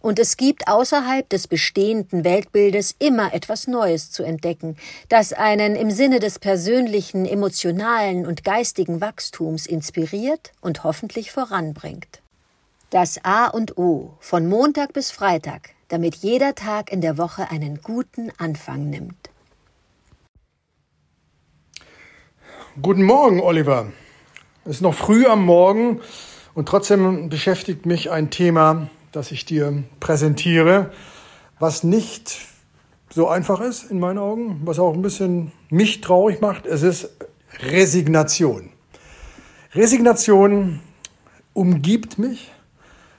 und es gibt außerhalb des bestehenden Weltbildes immer etwas Neues zu entdecken, das einen im Sinne des persönlichen, emotionalen und geistigen Wachstums inspiriert und hoffentlich voranbringt. Das A und O von Montag bis Freitag, damit jeder Tag in der Woche einen guten Anfang nimmt. Guten Morgen, Oliver. Es ist noch früh am Morgen und trotzdem beschäftigt mich ein Thema, das ich dir präsentiere, was nicht so einfach ist in meinen Augen, was auch ein bisschen mich traurig macht. Es ist Resignation. Resignation umgibt mich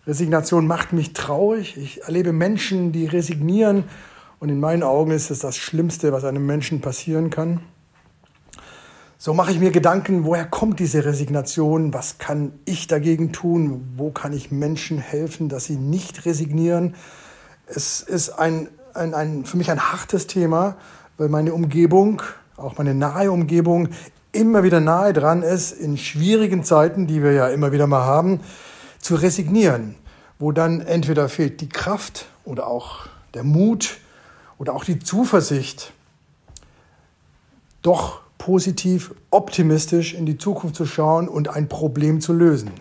Resignation macht mich traurig. Ich erlebe Menschen, die resignieren. Und in meinen Augen ist es das Schlimmste, was einem Menschen passieren kann. So mache ich mir Gedanken, woher kommt diese Resignation? Was kann ich dagegen tun? Wo kann ich Menschen helfen, dass sie nicht resignieren? Es ist ein, ein, ein, für mich ein hartes Thema, weil meine Umgebung, auch meine nahe Umgebung, immer wieder nahe dran ist, in schwierigen Zeiten, die wir ja immer wieder mal haben, zu resignieren, wo dann entweder fehlt die Kraft oder auch der Mut oder auch die Zuversicht, doch positiv, optimistisch in die Zukunft zu schauen und ein Problem zu lösen.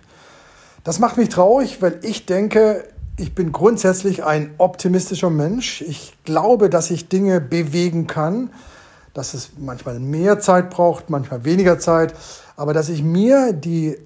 Das macht mich traurig, weil ich denke, ich bin grundsätzlich ein optimistischer Mensch. Ich glaube, dass ich Dinge bewegen kann, dass es manchmal mehr Zeit braucht, manchmal weniger Zeit, aber dass ich mir die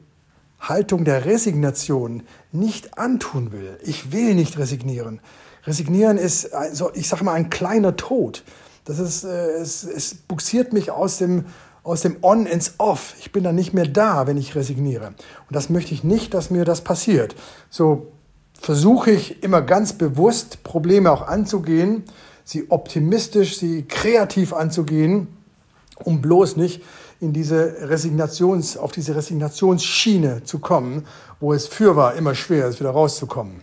Haltung der Resignation nicht antun will. Ich will nicht resignieren. Resignieren ist, also ich sage mal, ein kleiner Tod. Das ist, äh, es, es buxiert mich aus dem, aus dem On ins Off. Ich bin dann nicht mehr da, wenn ich resigniere. Und das möchte ich nicht, dass mir das passiert. So versuche ich immer ganz bewusst, Probleme auch anzugehen, sie optimistisch, sie kreativ anzugehen, um bloß nicht in diese Resignations, auf diese Resignationsschiene zu kommen, wo es für war immer schwer ist, wieder rauszukommen.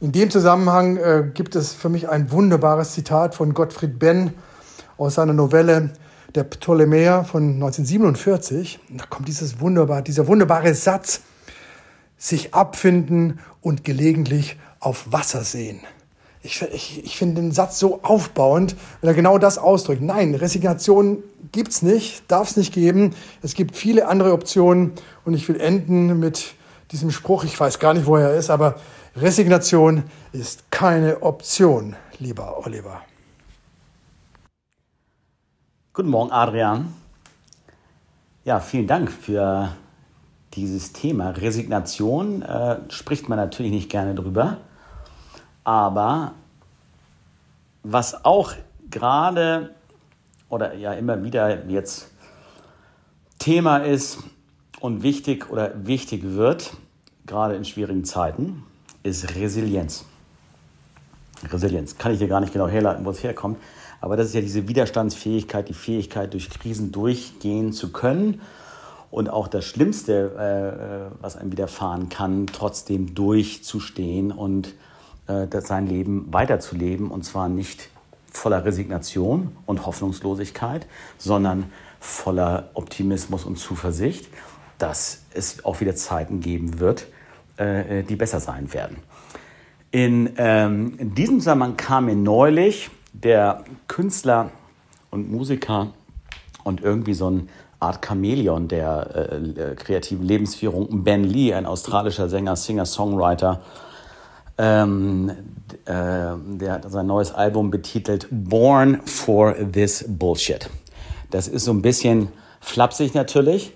In dem Zusammenhang äh, gibt es für mich ein wunderbares Zitat von Gottfried Benn aus seiner Novelle Der Ptolemäer von 1947. da kommt dieses wunderbar, dieser wunderbare Satz, sich abfinden und gelegentlich auf Wasser sehen. Ich, ich, ich finde den Satz so aufbauend, weil er genau das ausdrückt. Nein, Resignation gibt es nicht, darf es nicht geben. Es gibt viele andere Optionen und ich will enden mit diesem Spruch, ich weiß gar nicht, wo er ist, aber Resignation ist keine Option, lieber Oliver. Guten Morgen, Adrian. Ja, vielen Dank für dieses Thema. Resignation äh, spricht man natürlich nicht gerne drüber. Aber was auch gerade oder ja immer wieder jetzt Thema ist und wichtig oder wichtig wird, gerade in schwierigen Zeiten, ist Resilienz. Resilienz kann ich dir gar nicht genau herleiten, wo es herkommt, aber das ist ja diese Widerstandsfähigkeit, die Fähigkeit, durch Krisen durchgehen zu können und auch das Schlimmste, äh, äh was einem widerfahren kann, trotzdem durchzustehen und äh, sein Leben weiterzuleben und zwar nicht voller Resignation und Hoffnungslosigkeit, sondern voller Optimismus und Zuversicht, dass es auch wieder Zeiten geben wird, äh, die besser sein werden. In, ähm, in diesem Zusammenhang kam mir neulich der Künstler und Musiker und irgendwie so eine Art Chamäleon der äh, kreativen Lebensführung, Ben Lee, ein australischer Sänger, Singer, Songwriter, ähm, äh, der hat sein neues Album betitelt Born for This Bullshit. Das ist so ein bisschen flapsig natürlich,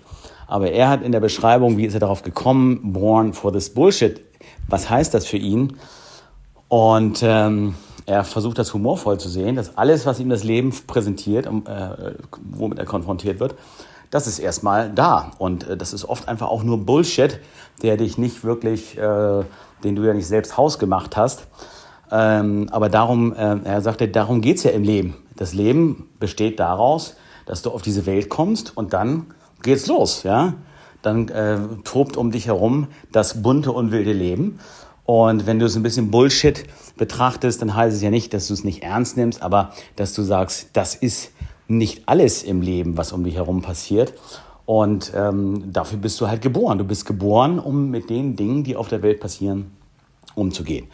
aber er hat in der Beschreibung, wie ist er darauf gekommen, Born for This Bullshit, was heißt das für ihn? Und ähm, er versucht das humorvoll zu sehen, dass alles, was ihm das Leben präsentiert, äh, womit er konfrontiert wird, das ist erstmal da. Und äh, das ist oft einfach auch nur Bullshit, der dich nicht wirklich äh, den du ja nicht selbst hausgemacht hast. Ähm, aber darum, äh, er sagte, darum geht es ja im Leben. Das Leben besteht daraus, dass du auf diese Welt kommst und dann geht's los, ja. dann äh, tobt um dich herum das bunte und wilde Leben. Und wenn du es ein bisschen Bullshit betrachtest, dann heißt es ja nicht, dass du es nicht ernst nimmst, aber dass du sagst, das ist nicht alles im Leben, was um dich herum passiert. Und ähm, dafür bist du halt geboren. Du bist geboren, um mit den Dingen, die auf der Welt passieren, umzugehen.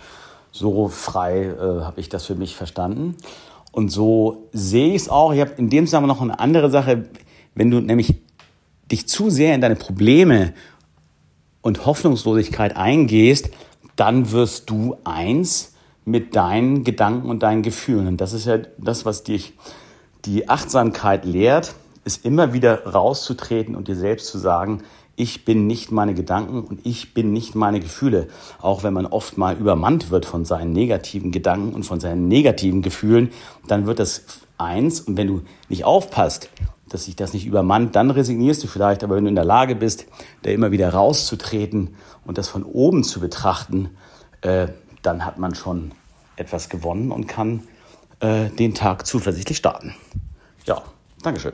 So frei äh, habe ich das für mich verstanden. Und so sehe ich es auch. Ich habe in dem Zusammenhang noch eine andere Sache. Wenn du nämlich dich zu sehr in deine Probleme und Hoffnungslosigkeit eingehst, dann wirst du eins mit deinen Gedanken und deinen Gefühlen. Und das ist ja das, was dich die Achtsamkeit lehrt, ist immer wieder rauszutreten und dir selbst zu sagen, ich bin nicht meine Gedanken und ich bin nicht meine Gefühle. Auch wenn man oft mal übermannt wird von seinen negativen Gedanken und von seinen negativen Gefühlen, dann wird das eins. Und wenn du nicht aufpasst, dass sich das nicht übermannt, dann resignierst du vielleicht. Aber wenn du in der Lage bist, da immer wieder rauszutreten und das von oben zu betrachten, äh, dann hat man schon etwas gewonnen und kann äh, den Tag zuversichtlich starten. Ja, Dankeschön.